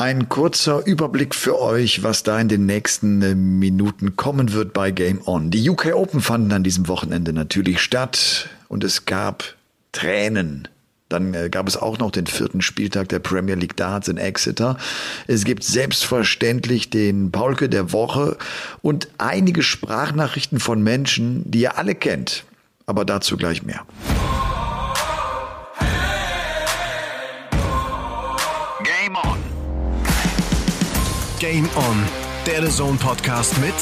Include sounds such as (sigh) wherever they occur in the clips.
Ein kurzer Überblick für euch, was da in den nächsten äh, Minuten kommen wird bei Game On. Die UK Open fanden an diesem Wochenende natürlich statt und es gab Tränen. Dann äh, gab es auch noch den vierten Spieltag der Premier League Darts in Exeter. Es gibt selbstverständlich den Paulke der Woche und einige Sprachnachrichten von Menschen, die ihr alle kennt. Aber dazu gleich mehr. Game On, der The Zone Podcast mit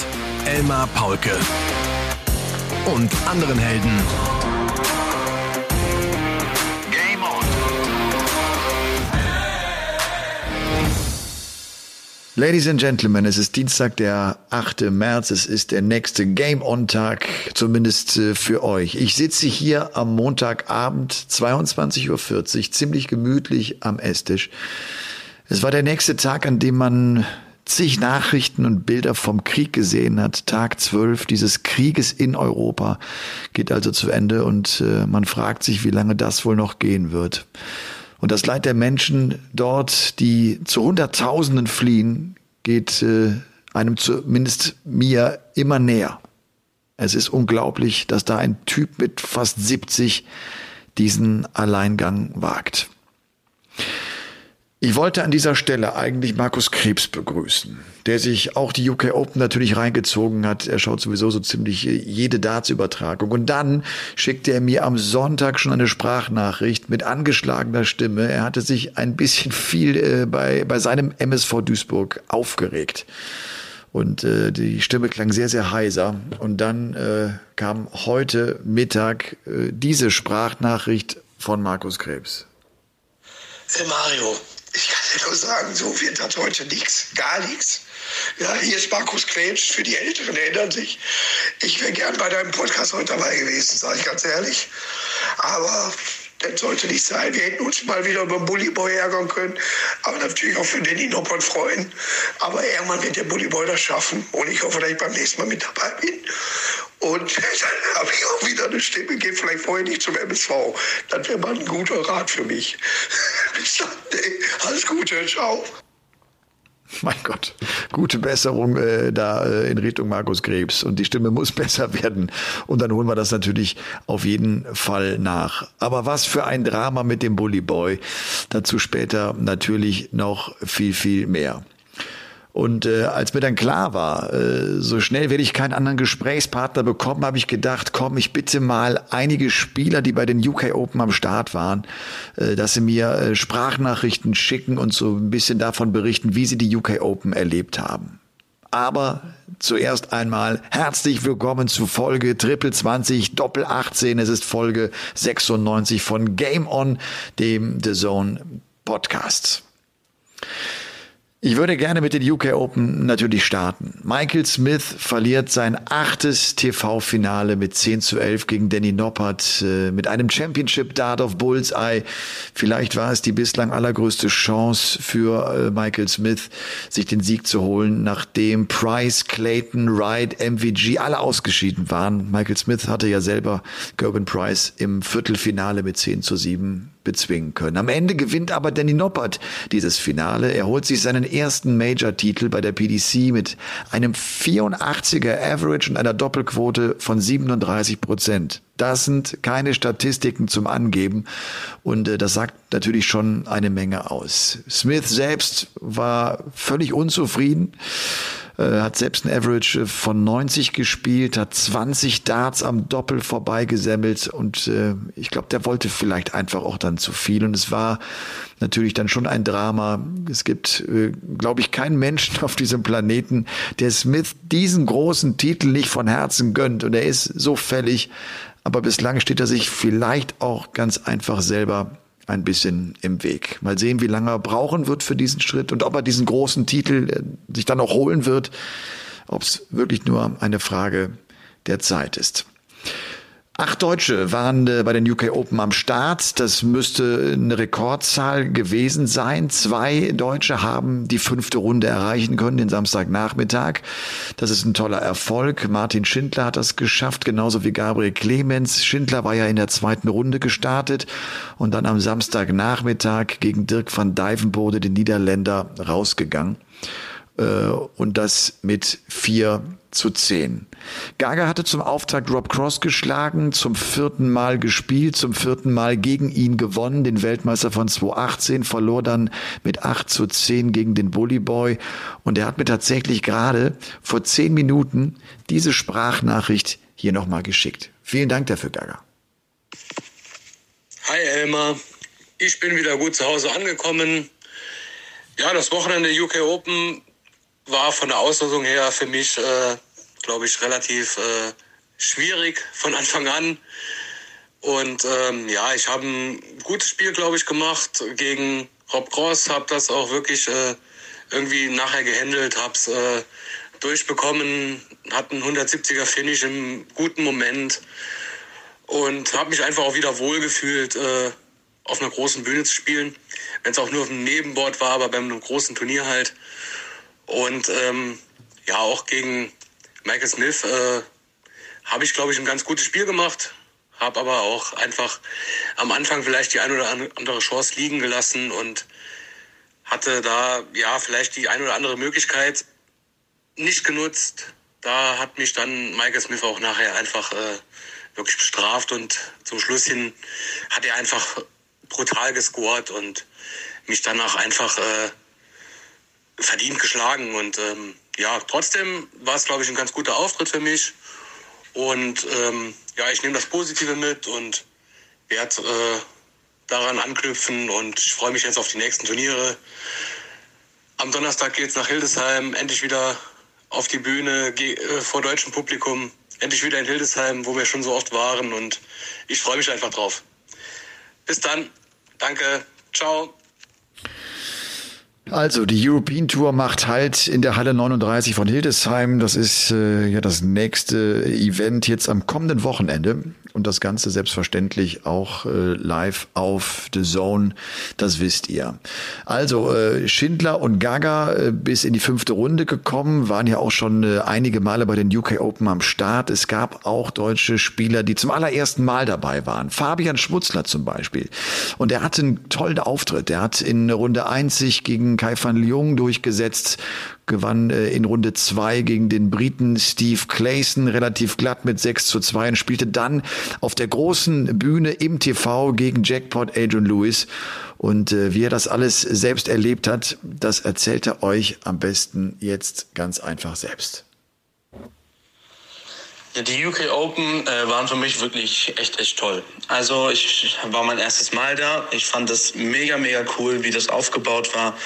Elmar Paulke und anderen Helden. Game On. Ladies and Gentlemen, es ist Dienstag, der 8. März. Es ist der nächste Game On-Tag, zumindest äh, für euch. Ich sitze hier am Montagabend, 22.40 Uhr, ziemlich gemütlich am Esstisch. Es war der nächste Tag, an dem man zig Nachrichten und Bilder vom Krieg gesehen hat. Tag zwölf dieses Krieges in Europa geht also zu Ende und äh, man fragt sich, wie lange das wohl noch gehen wird. Und das Leid der Menschen dort, die zu Hunderttausenden fliehen, geht äh, einem zumindest mir immer näher. Es ist unglaublich, dass da ein Typ mit fast 70 diesen Alleingang wagt. Ich wollte an dieser Stelle eigentlich Markus Krebs begrüßen, der sich auch die UK Open natürlich reingezogen hat. Er schaut sowieso so ziemlich jede Darts-Übertragung. Und dann schickte er mir am Sonntag schon eine Sprachnachricht mit angeschlagener Stimme. Er hatte sich ein bisschen viel äh, bei, bei seinem MSV Duisburg aufgeregt. Und äh, die Stimme klang sehr, sehr heiser. Und dann äh, kam heute Mittag äh, diese Sprachnachricht von Markus Krebs. Hey Mario, ich kann dir nur sagen, so wird das heute nichts, gar nichts. Ja, hier ist Markus Krebs, für die Älteren erinnern sich. Ich wäre gern bei deinem Podcast heute dabei gewesen, sage ich ganz ehrlich. Aber das sollte nicht sein. Wir hätten uns mal wieder über Bullyboy ärgern können, aber natürlich auch für Danny Noppern freuen. Aber irgendwann wird der Bullyboy das schaffen und ich hoffe, dass ich beim nächsten Mal mit dabei bin. Und (laughs) dann habe ich auch wieder eine Stimme, gehe vielleicht vorher nicht zum MSV. Das wäre mal ein guter Rat für mich. (laughs) Bis dann, ey. alles Gute, ciao. Mein Gott, gute Besserung äh, da äh, in Richtung Markus Krebs. Und die Stimme muss (laughs) besser werden. Und dann holen wir das natürlich auf jeden Fall nach. Aber was für ein Drama mit dem Bully Boy. Dazu später natürlich noch viel, viel mehr. Und äh, als mir dann klar war, äh, so schnell werde ich keinen anderen Gesprächspartner bekommen, habe ich gedacht, komm, ich bitte mal einige Spieler, die bei den UK Open am Start waren, äh, dass sie mir äh, Sprachnachrichten schicken und so ein bisschen davon berichten, wie sie die UK Open erlebt haben. Aber zuerst einmal herzlich willkommen zu Folge Triple 20 Doppel 18. Es ist Folge 96 von Game On, dem The Zone Podcast. Ich würde gerne mit den UK Open natürlich starten. Michael Smith verliert sein achtes TV-Finale mit 10 zu 11 gegen Danny Noppert äh, mit einem Championship Dart of Bullseye. Vielleicht war es die bislang allergrößte Chance für äh, Michael Smith, sich den Sieg zu holen, nachdem Price, Clayton, Wright, MVG alle ausgeschieden waren. Michael Smith hatte ja selber Gerben Price im Viertelfinale mit 10 zu 7 bezwingen können. Am Ende gewinnt aber Danny Noppert dieses Finale. Er holt sich seinen ersten Major-Titel bei der PDC mit einem 84er Average und einer Doppelquote von 37 Prozent. Das sind keine Statistiken zum Angeben und äh, das sagt natürlich schon eine Menge aus. Smith selbst war völlig unzufrieden hat selbst ein Average von 90 gespielt, hat 20 Darts am Doppel vorbeigesemmelt und äh, ich glaube, der wollte vielleicht einfach auch dann zu viel. Und es war natürlich dann schon ein Drama. Es gibt, äh, glaube ich, keinen Menschen (laughs) auf diesem Planeten, der Smith diesen großen Titel nicht von Herzen gönnt. Und er ist so fällig, aber bislang steht er sich vielleicht auch ganz einfach selber ein bisschen im Weg. Mal sehen, wie lange er brauchen wird für diesen Schritt und ob er diesen großen Titel äh, sich dann auch holen wird, ob es wirklich nur eine Frage der Zeit ist. Acht Deutsche waren äh, bei den UK Open am Start. Das müsste eine Rekordzahl gewesen sein. Zwei Deutsche haben die fünfte Runde erreichen können, den Samstagnachmittag. Das ist ein toller Erfolg. Martin Schindler hat das geschafft, genauso wie Gabriel Clemens. Schindler war ja in der zweiten Runde gestartet und dann am Samstagnachmittag gegen Dirk van Dijvenbode, den Niederländer, rausgegangen. Äh, und das mit vier zu 10. Gaga hatte zum Auftakt Rob Cross geschlagen, zum vierten Mal gespielt, zum vierten Mal gegen ihn gewonnen, den Weltmeister von 2018, verlor dann mit 8 zu 10 gegen den Bully Boy und er hat mir tatsächlich gerade vor 10 Minuten diese Sprachnachricht hier nochmal geschickt. Vielen Dank dafür, Gaga. Hi Elmar, ich bin wieder gut zu Hause angekommen. Ja, das Wochenende UK Open war von der Auslosung her für mich, äh, glaube ich, relativ äh, schwierig von Anfang an. Und ähm, ja, ich habe ein gutes Spiel, glaube ich, gemacht gegen Rob Cross, habe das auch wirklich äh, irgendwie nachher gehandelt, habe es äh, durchbekommen, hatte einen 170er Finish im guten Moment und habe mich einfach auch wieder wohlgefühlt, äh, auf einer großen Bühne zu spielen, wenn es auch nur auf einem Nebenboard war, aber beim großen Turnier halt. Und ähm, ja, auch gegen Michael Smith äh, habe ich, glaube ich, ein ganz gutes Spiel gemacht. Habe aber auch einfach am Anfang vielleicht die ein oder andere Chance liegen gelassen und hatte da ja vielleicht die ein oder andere Möglichkeit nicht genutzt. Da hat mich dann Michael Smith auch nachher einfach äh, wirklich bestraft und zum Schluss hin hat er einfach brutal gescored und mich danach einfach äh, verdient geschlagen. Und ähm, ja, trotzdem war es, glaube ich, ein ganz guter Auftritt für mich. Und ähm, ja, ich nehme das Positive mit und werde äh, daran anknüpfen und ich freue mich jetzt auf die nächsten Turniere. Am Donnerstag geht es nach Hildesheim, endlich wieder auf die Bühne äh, vor deutschem Publikum, endlich wieder in Hildesheim, wo wir schon so oft waren und ich freue mich einfach drauf. Bis dann, danke, ciao. Also die European Tour macht halt in der Halle 39 von Hildesheim. Das ist äh, ja das nächste Event jetzt am kommenden Wochenende und das Ganze selbstverständlich auch äh, live auf The Zone. Das wisst ihr. Also äh, Schindler und Gaga äh, bis in die fünfte Runde gekommen, waren ja auch schon äh, einige Male bei den UK Open am Start. Es gab auch deutsche Spieler, die zum allerersten Mal dabei waren. Fabian Schmutzler zum Beispiel. Und er hatte einen tollen Auftritt. Er hat in Runde 1 sich gegen Kai van Leung durchgesetzt, gewann äh, in Runde 2 gegen den Briten Steve Clayson relativ glatt mit 6 zu 2 und spielte dann auf der großen Bühne im TV gegen Jackpot Adrian Lewis. Und äh, wie er das alles selbst erlebt hat, das erzählt er euch am besten jetzt ganz einfach selbst. Die UK Open äh, waren für mich wirklich echt, echt toll. Also ich war mein erstes Mal da. Ich fand das mega, mega cool, wie das aufgebaut war.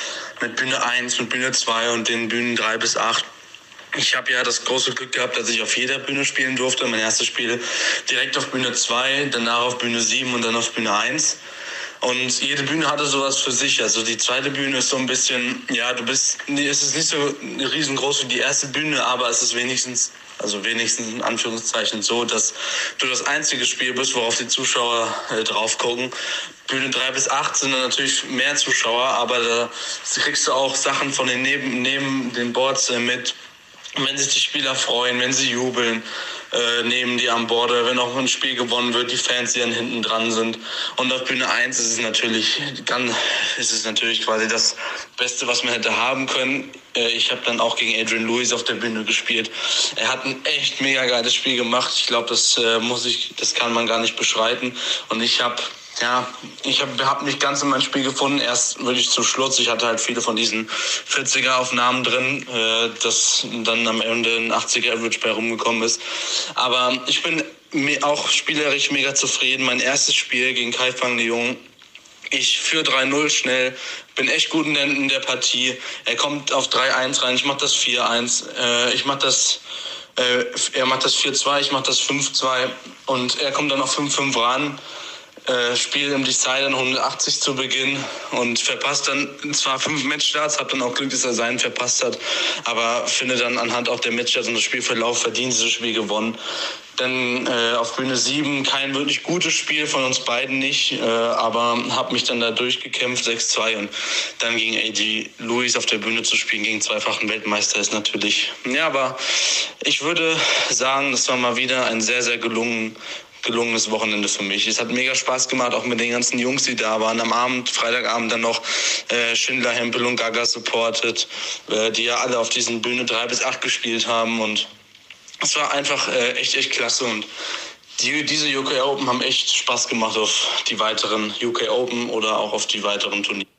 Mit Bühne 1, mit Bühne 2 und den Bühnen 3 bis 8. Ich habe ja das große Glück gehabt, dass ich auf jeder Bühne spielen durfte. Mein erstes Spiel direkt auf Bühne 2, danach auf Bühne 7 und dann auf Bühne 1. Und jede Bühne hatte sowas für sich. Also die zweite Bühne ist so ein bisschen, ja, du bist, es ist nicht so riesengroß wie die erste Bühne, aber es ist wenigstens also wenigstens in Anführungszeichen so, dass du das einzige Spiel bist, worauf die Zuschauer äh, drauf gucken. Bühne 3 bis 8 sind natürlich mehr Zuschauer, aber da kriegst du auch Sachen von den neben, neben den Boards äh, mit. Wenn sich die Spieler freuen, wenn sie jubeln, äh, nehmen die an Bord, wenn auch ein Spiel gewonnen wird, die Fans, die dann hinten dran sind. Und auf Bühne 1 ist es natürlich, dann ist es natürlich quasi das Beste, was man hätte haben können. Äh, ich habe dann auch gegen Adrian Lewis auf der Bühne gespielt. Er hat ein echt mega geiles Spiel gemacht. Ich glaube, das äh, muss ich, das kann man gar nicht beschreiten. Und ich habe ja, ich habe hab nicht ganz in mein Spiel gefunden. Erst wirklich zum Schluss. Ich hatte halt viele von diesen 40er-Aufnahmen drin, äh, dass dann am Ende ein 80er Average bei rumgekommen ist. Aber ich bin mir auch spielerisch mega zufrieden. Mein erstes Spiel gegen Kai Fang Jung. Ich führe 3-0 schnell, bin echt gut in der, in der Partie. Er kommt auf 3-1 rein, ich mache das 4-1. Äh, ich mache das äh, er macht das 4-2, ich mache das 5-2 und er kommt dann auf 5-5 ran äh, Spiel im Decider 180 zu Beginn und verpasst dann zwar fünf Matchstarts, hab dann auch Glück, dass er seinen verpasst hat, aber finde dann anhand auch der Matchstarts und des Spielverlauf verdient dieses Spiel gewonnen. Dann äh, auf Bühne 7 kein wirklich gutes Spiel von uns beiden nicht, äh, aber habe mich dann da durchgekämpft, 6-2 und dann gegen AG Louis auf der Bühne zu spielen, gegen zweifachen Weltmeister ist natürlich, ja, aber ich würde sagen, das war mal wieder ein sehr, sehr gelungen gelungenes Wochenende für mich. Es hat mega Spaß gemacht, auch mit den ganzen Jungs, die da waren. Am Abend, Freitagabend dann noch äh, Schindler, Hempel und Gaga supported, äh, die ja alle auf diesen Bühne drei bis acht gespielt haben und es war einfach äh, echt, echt klasse und die, diese UK Open haben echt Spaß gemacht auf die weiteren UK Open oder auch auf die weiteren Turniere.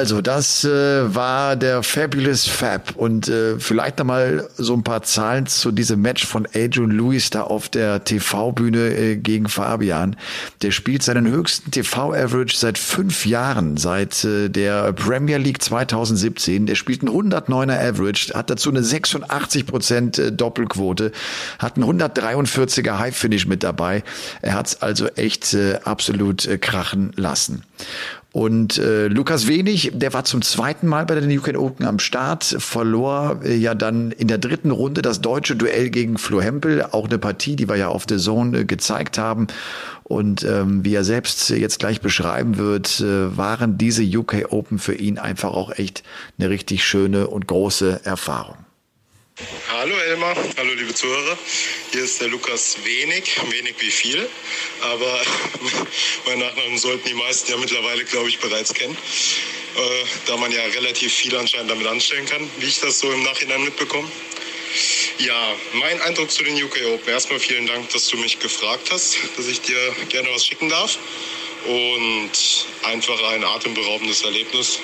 Also, das äh, war der Fabulous Fab und äh, vielleicht nochmal so ein paar Zahlen zu diesem Match von Adrian Lewis da auf der TV-Bühne äh, gegen Fabian. Der spielt seinen höchsten TV-Average seit fünf Jahren, seit äh, der Premier League 2017. Der spielt einen 109er Average, hat dazu eine 86 Prozent äh, Doppelquote, hat einen 143er High-Finish mit dabei. Er hat's also echt äh, absolut äh, krachen lassen. Und äh, Lukas Wenig, der war zum zweiten Mal bei den UK Open am Start, verlor äh, ja dann in der dritten Runde das deutsche Duell gegen Flo Hempel, auch eine Partie, die wir ja auf der Zone äh, gezeigt haben. Und ähm, wie er selbst jetzt gleich beschreiben wird, äh, waren diese UK Open für ihn einfach auch echt eine richtig schöne und große Erfahrung. Hallo Elmar, hallo liebe Zuhörer. Hier ist der Lukas Wenig, wenig wie viel, aber (laughs) mein Nachnamen sollten die meisten ja mittlerweile, glaube ich, bereits kennen, äh, da man ja relativ viel anscheinend damit anstellen kann, wie ich das so im Nachhinein mitbekomme. Ja, mein Eindruck zu den UK Open. Erstmal vielen Dank, dass du mich gefragt hast, dass ich dir gerne was schicken darf. Und einfach ein atemberaubendes Erlebnis.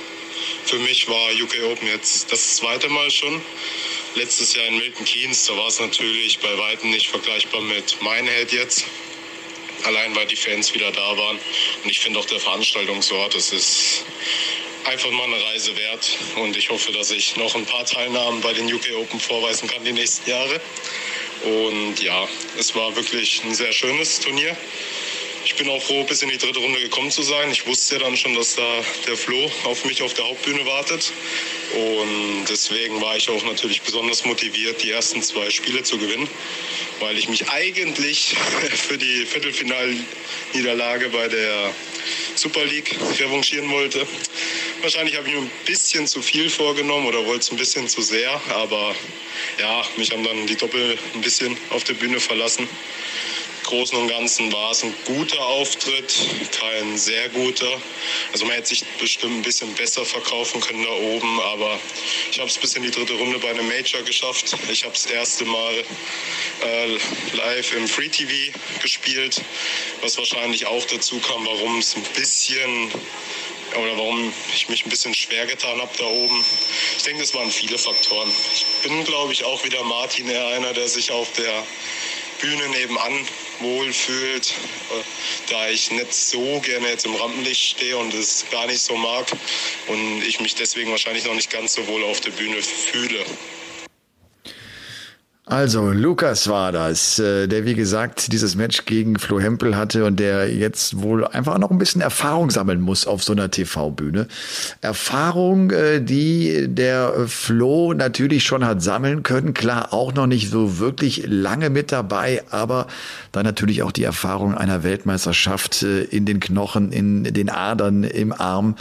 Für mich war UK Open jetzt das zweite Mal schon letztes Jahr in Milton Keynes, da war es natürlich bei weitem nicht vergleichbar mit Minehead jetzt. Allein weil die Fans wieder da waren. Und ich finde auch der Veranstaltungsort, das ist einfach mal eine Reise wert. Und ich hoffe, dass ich noch ein paar Teilnahmen bei den UK Open vorweisen kann die nächsten Jahre. Und ja, es war wirklich ein sehr schönes Turnier. Ich bin auch froh, bis in die dritte Runde gekommen zu sein. Ich wusste ja dann schon, dass da der Flo auf mich auf der Hauptbühne wartet. Und deswegen war ich auch natürlich besonders motiviert, die ersten zwei Spiele zu gewinnen, weil ich mich eigentlich (laughs) für die Viertelfinalniederlage bei der Super League revanchieren wollte. Wahrscheinlich habe ich mir ein bisschen zu viel vorgenommen oder wollte es ein bisschen zu sehr, aber ja, mich haben dann die Doppel ein bisschen auf der Bühne verlassen. Großen und Ganzen war es ein guter Auftritt, kein sehr guter. Also man hätte sich bestimmt ein bisschen besser verkaufen können da oben, aber ich habe es bis in die dritte Runde bei einem Major geschafft. Ich habe das erste Mal äh, live im Free TV gespielt, was wahrscheinlich auch dazu kam, warum es ein bisschen oder warum ich mich ein bisschen schwer getan habe da oben. Ich denke, es waren viele Faktoren. Ich bin, glaube ich, auch wieder Martin eher einer, der sich auf der Bühne nebenan wohlfühlt, äh, da ich nicht so gerne jetzt im Rampenlicht stehe und es gar nicht so mag und ich mich deswegen wahrscheinlich noch nicht ganz so wohl auf der Bühne fühle. Also, Lukas war das, äh, der wie gesagt dieses Match gegen Flo Hempel hatte und der jetzt wohl einfach noch ein bisschen Erfahrung sammeln muss auf so einer TV-Bühne. Erfahrung, äh, die der Flo natürlich schon hat sammeln können. Klar, auch noch nicht so wirklich lange mit dabei, aber dann natürlich auch die Erfahrung einer Weltmeisterschaft äh, in den Knochen, in den Adern, im Arm.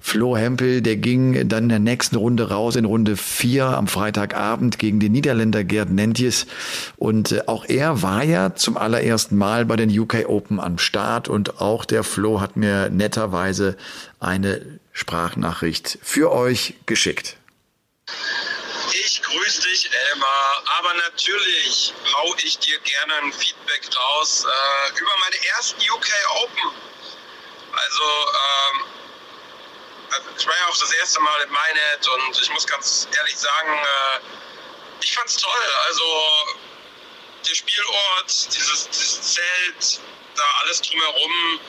Flo Hempel, der ging dann in der nächsten Runde raus, in Runde vier am Freitagabend gegen den Niederländer Gerd Nenn Mentis. Und äh, auch er war ja zum allerersten Mal bei den UK Open am Start und auch der Flo hat mir netterweise eine Sprachnachricht für euch geschickt. Ich grüße dich, Elmar. Aber natürlich hau ich dir gerne ein Feedback raus äh, über meine ersten UK Open. Also, ähm, also ich war ja auch das erste Mal in Minehead und ich muss ganz ehrlich sagen, äh, ich fand's toll. Also der Spielort, dieses, dieses Zelt, da alles drumherum,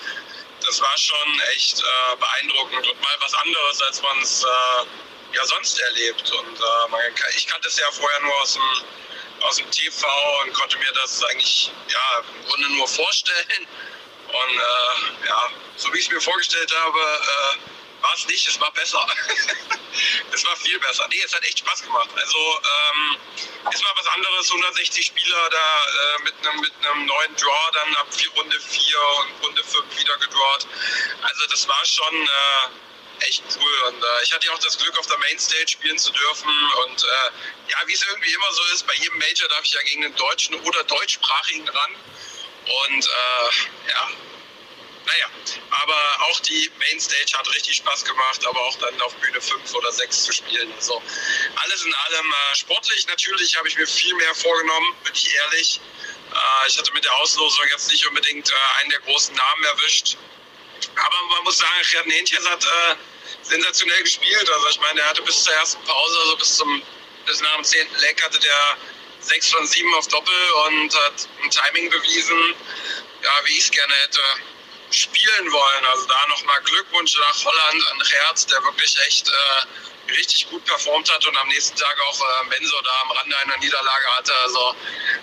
das war schon echt äh, beeindruckend und mal was anderes, als man es äh, ja sonst erlebt. Und äh, man, ich kannte es ja vorher nur aus dem aus dem TV und konnte mir das eigentlich ja, im Grunde nur vorstellen. Und äh, ja, so wie ich es mir vorgestellt habe, äh, war es nicht, es war besser. (laughs) es war viel besser. Nee, es hat echt Spaß gemacht. Also ähm, ist mal was anderes, 160 Spieler da äh, mit einem mit neuen Draw dann ab vier, Runde 4 und Runde 5 wieder gedrawt. Also das war schon äh, echt cool. Und äh, ich hatte ja auch das Glück, auf der Mainstage spielen zu dürfen. Und äh, ja, wie es irgendwie immer so ist, bei jedem Major darf ich ja gegen einen deutschen oder deutschsprachigen ran. Und äh, ja, naja, aber auch die Mainstage hat richtig Spaß gemacht, aber auch dann auf Bühne 5 oder 6 zu spielen. Also alles in allem äh, sportlich natürlich habe ich mir viel mehr vorgenommen, bin ich ehrlich. Äh, ich hatte mit der Auslosung jetzt nicht unbedingt äh, einen der großen Namen erwischt. Aber man muss sagen, Gerd Nentjes hat äh, sensationell gespielt. Also ich meine, er hatte bis zur ersten Pause, also bis zum bis nach dem zehnten Leck hatte der 6 von 7 auf Doppel und hat ein Timing bewiesen, ja, wie ich es gerne hätte spielen wollen. Also da nochmal Glückwunsch nach Holland an Herz, der wirklich echt äh, richtig gut performt hat und am nächsten Tag auch äh, Benzo da am Rande einer Niederlage hatte. Also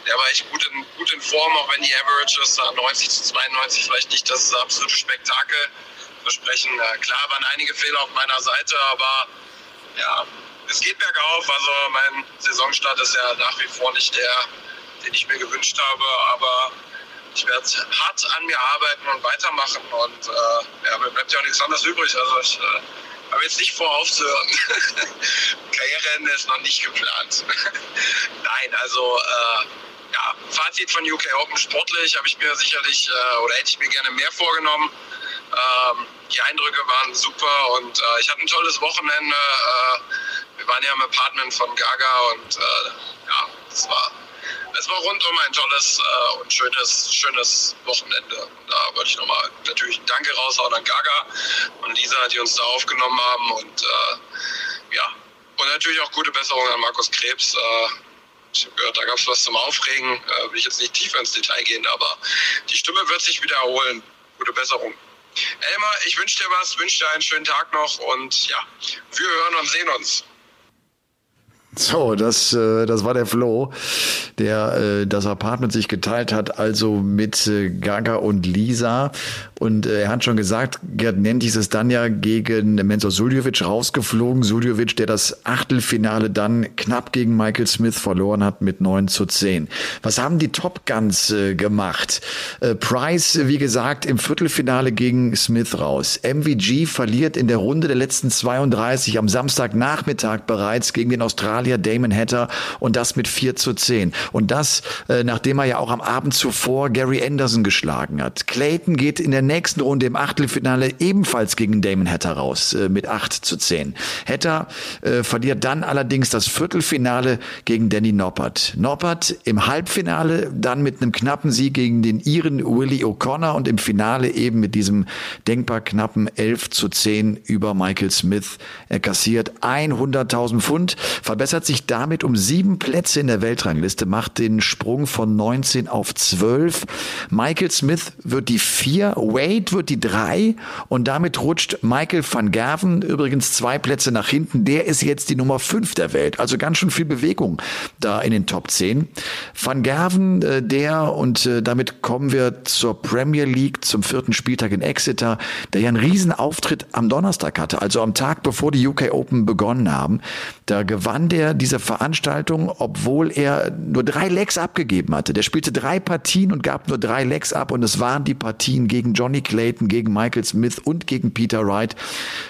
der war echt gut in, gut in Form, auch wenn die Averages 90 zu 92 vielleicht nicht das absolute Spektakel versprechen. Äh, klar waren einige Fehler auf meiner Seite, aber ja, es geht bergauf. Also mein Saisonstart ist ja nach wie vor nicht der, den ich mir gewünscht habe, aber ich werde hart an mir arbeiten und weitermachen und äh, ja, mir bleibt ja auch nichts anderes übrig. Also ich äh, habe jetzt nicht vor aufzuhören. (laughs) Karriereende ist noch nicht geplant. (laughs) Nein, also äh, ja, Fazit von UK Open sportlich habe ich mir sicherlich äh, oder hätte ich mir gerne mehr vorgenommen. Ähm, die Eindrücke waren super und äh, ich hatte ein tolles Wochenende. Äh, wir waren ja im Apartment von Gaga und ja, das war es war rundum ein tolles äh, und schönes, schönes Wochenende. Und da wollte ich nochmal natürlich Danke raushauen an Gaga und Lisa, die uns da aufgenommen haben. Und äh, ja, und natürlich auch gute Besserung an Markus Krebs. Äh, ich habe gehört, da gab es was zum Aufregen. Äh, will ich jetzt nicht tiefer ins Detail gehen, aber die Stimme wird sich wieder erholen. Gute Besserung. Elmar, ich wünsche dir was, wünsche dir einen schönen Tag noch und ja, wir hören und sehen uns. So, das, äh, das war der Flo, der äh, das Apartment sich geteilt hat, also mit äh, Gaga und Lisa. Und äh, er hat schon gesagt, Gerd Nentis ist dann ja gegen Mensur Suljovic rausgeflogen. Suljovic, der das Achtelfinale dann knapp gegen Michael Smith verloren hat mit 9 zu 10. Was haben die Top Guns äh, gemacht? Äh, Price, wie gesagt, im Viertelfinale gegen Smith raus. MVG verliert in der Runde der letzten 32 am Samstagnachmittag bereits gegen den Australier Damon Hatter und das mit 4 zu 10. Und das, äh, nachdem er ja auch am Abend zuvor Gary Anderson geschlagen hat. Clayton geht in der nächsten Runde im Achtelfinale ebenfalls gegen Damon Hatter raus äh, mit 8 zu 10. Hatter äh, verliert dann allerdings das Viertelfinale gegen Danny Noppert. Noppert im Halbfinale dann mit einem knappen Sieg gegen den Iren Willie O'Connor und im Finale eben mit diesem denkbar knappen 11 zu 10 über Michael Smith. Er kassiert 100.000 Pfund, verbessert sich damit um sieben Plätze in der Weltrangliste, macht den Sprung von 19 auf 12. Michael Smith wird die vier, Wade wird die drei und damit rutscht Michael van Gerven übrigens zwei Plätze nach hinten. Der ist jetzt die Nummer fünf der Welt. Also ganz schön viel Bewegung da in den Top 10. Van Gerven, äh, der, und äh, damit kommen wir zur Premier League, zum vierten Spieltag in Exeter, der ja einen riesen Auftritt am Donnerstag hatte, also am Tag bevor die UK Open begonnen haben. Da gewann der diese Veranstaltung, obwohl er nur drei Lecks abgegeben hatte. Der spielte drei Partien und gab nur drei Lecks ab und es waren die Partien gegen Johnny Clayton, gegen Michael Smith und gegen Peter Wright.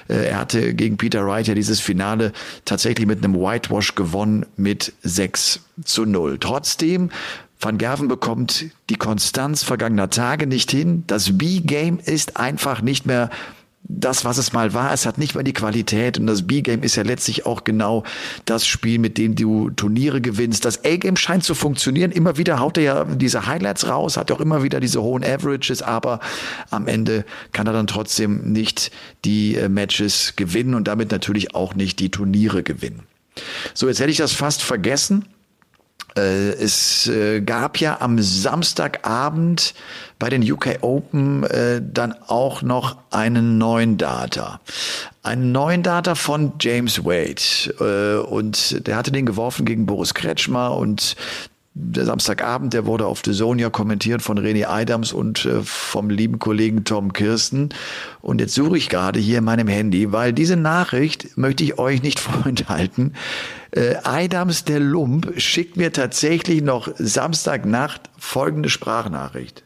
Äh, er hatte gegen Peter Wright ja dieses Finale tatsächlich mit einem Whitewash gewonnen mit 6 zu 0. Trotzdem Van Gerven bekommt die Konstanz vergangener Tage nicht hin. Das B-Game ist einfach nicht mehr das, was es mal war, es hat nicht mehr die Qualität und das B-Game ist ja letztlich auch genau das Spiel, mit dem du Turniere gewinnst. Das A-Game scheint zu funktionieren. Immer wieder haut er ja diese Highlights raus, hat auch immer wieder diese hohen Averages, aber am Ende kann er dann trotzdem nicht die äh, Matches gewinnen und damit natürlich auch nicht die Turniere gewinnen. So, jetzt hätte ich das fast vergessen. Äh, es äh, gab ja am Samstagabend bei den UK Open äh, dann auch noch einen neuen Data. Einen neuen Data von James Wade. und der hatte den geworfen gegen Boris Kretschmer und der Samstagabend, der wurde auf The Zone ja kommentiert von René Adams und äh, vom lieben Kollegen Tom Kirsten. Und jetzt suche ich gerade hier in meinem Handy, weil diese Nachricht möchte ich euch nicht (laughs) vorenthalten. Äh, der Lump schickt mir tatsächlich noch Samstagnacht folgende Sprachnachricht.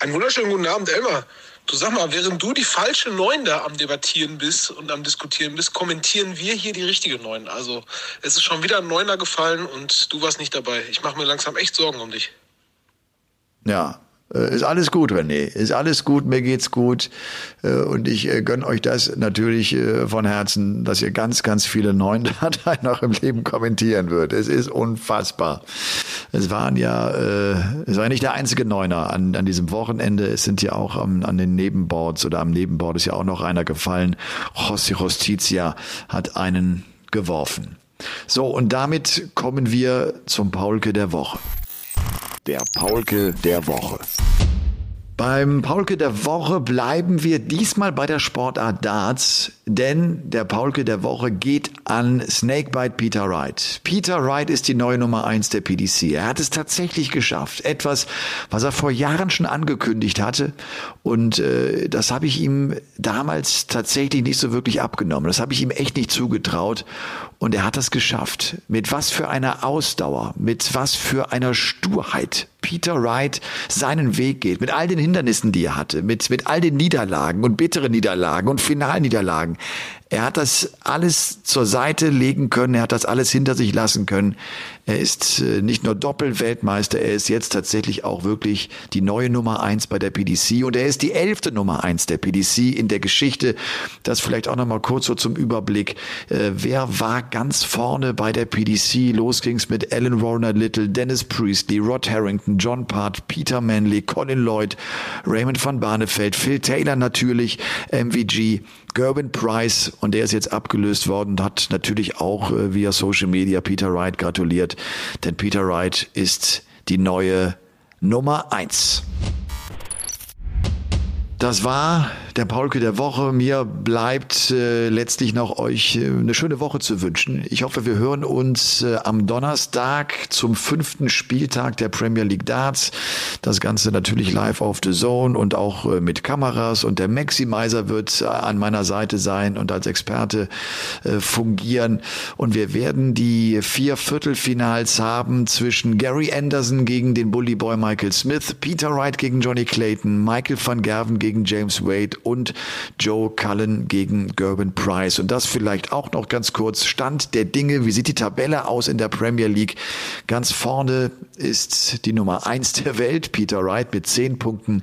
Einen wunderschönen guten Abend, Elmar. Du sag mal, während du die falsche Neun da am Debattieren bist und am Diskutieren bist, kommentieren wir hier die richtige Neun. Also es ist schon wieder ein Neuner gefallen und du warst nicht dabei. Ich mache mir langsam echt Sorgen um dich. Ja, ist alles gut, René. Ist alles gut, mir geht's gut. Äh, und ich äh, gönne euch das natürlich von Herzen, dass ihr ganz, ganz viele neuen (laughs) Dateien noch im Leben kommentieren wird. Es ist unfassbar. Es waren ja, es war nicht der einzige Neuner an, an diesem Wochenende. Es sind ja auch an, an den Nebenboards oder am Nebenboard ist ja auch noch einer gefallen. José Justicia hat einen geworfen. So, und damit kommen wir zum Paulke der Woche. Der Paulke der Woche. Beim Paulke der Woche bleiben wir diesmal bei der Sportart Darts, denn der Paulke der Woche geht an Snakebite Peter Wright. Peter Wright ist die neue Nummer eins der PDC. Er hat es tatsächlich geschafft. Etwas, was er vor Jahren schon angekündigt hatte. Und äh, das habe ich ihm damals tatsächlich nicht so wirklich abgenommen. Das habe ich ihm echt nicht zugetraut. Und er hat das geschafft. Mit was für einer Ausdauer, mit was für einer Sturheit Peter Wright seinen Weg geht, mit all den Hindernissen, die er hatte, mit, mit all den Niederlagen und bitteren Niederlagen und Finalniederlagen. Er hat das alles zur Seite legen können, er hat das alles hinter sich lassen können. Er ist äh, nicht nur Doppelweltmeister, er ist jetzt tatsächlich auch wirklich die neue Nummer eins bei der PDC und er ist die elfte Nummer eins der PDC in der Geschichte. Das vielleicht auch nochmal kurz so zum Überblick. Äh, wer war ganz vorne bei der PDC? Los ging's mit Alan Warner Little, Dennis Priestley, Rod Harrington, John Part, Peter Manley, Colin Lloyd, Raymond van Barneveld, Phil Taylor natürlich, MVG, Gerben Price und der ist jetzt abgelöst worden und hat natürlich auch äh, via Social Media Peter Wright gratuliert, denn Peter Wright ist die neue Nummer eins. Das war der Paulke der Woche. Mir bleibt äh, letztlich noch euch äh, eine schöne Woche zu wünschen. Ich hoffe, wir hören uns äh, am Donnerstag zum fünften Spieltag der Premier League Darts. Das Ganze natürlich live auf The Zone und auch äh, mit Kameras. Und der Maximizer wird äh, an meiner Seite sein und als Experte äh, fungieren. Und wir werden die vier Viertelfinals haben zwischen Gary Anderson gegen den Bully Boy Michael Smith, Peter Wright gegen Johnny Clayton, Michael van Gerven gegen James Wade und Joe Cullen gegen Gerben Price. Und das vielleicht auch noch ganz kurz. Stand der Dinge. Wie sieht die Tabelle aus in der Premier League? Ganz vorne ist die Nummer eins der Welt, Peter Wright mit zehn Punkten,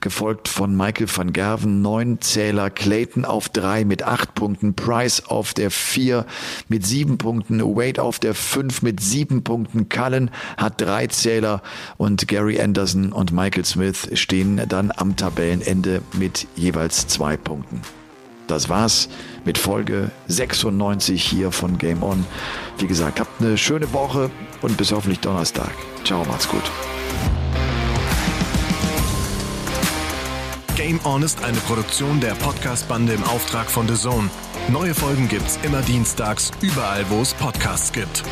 gefolgt von Michael van Gerven, neun Zähler, Clayton auf drei mit acht Punkten, Price auf der vier mit sieben Punkten, Wade auf der fünf mit sieben Punkten, Cullen hat drei Zähler und Gary Anderson und Michael Smith stehen dann am Tabellenende mit jeweils jeweils zwei Punkten. Das war's mit Folge 96 hier von Game On. Wie gesagt, habt eine schöne Woche und bis hoffentlich Donnerstag. Ciao, macht's gut. Game On ist eine Produktion der Podcast-Bande im Auftrag von The Zone. Neue Folgen gibt's immer dienstags, überall, wo es Podcasts gibt.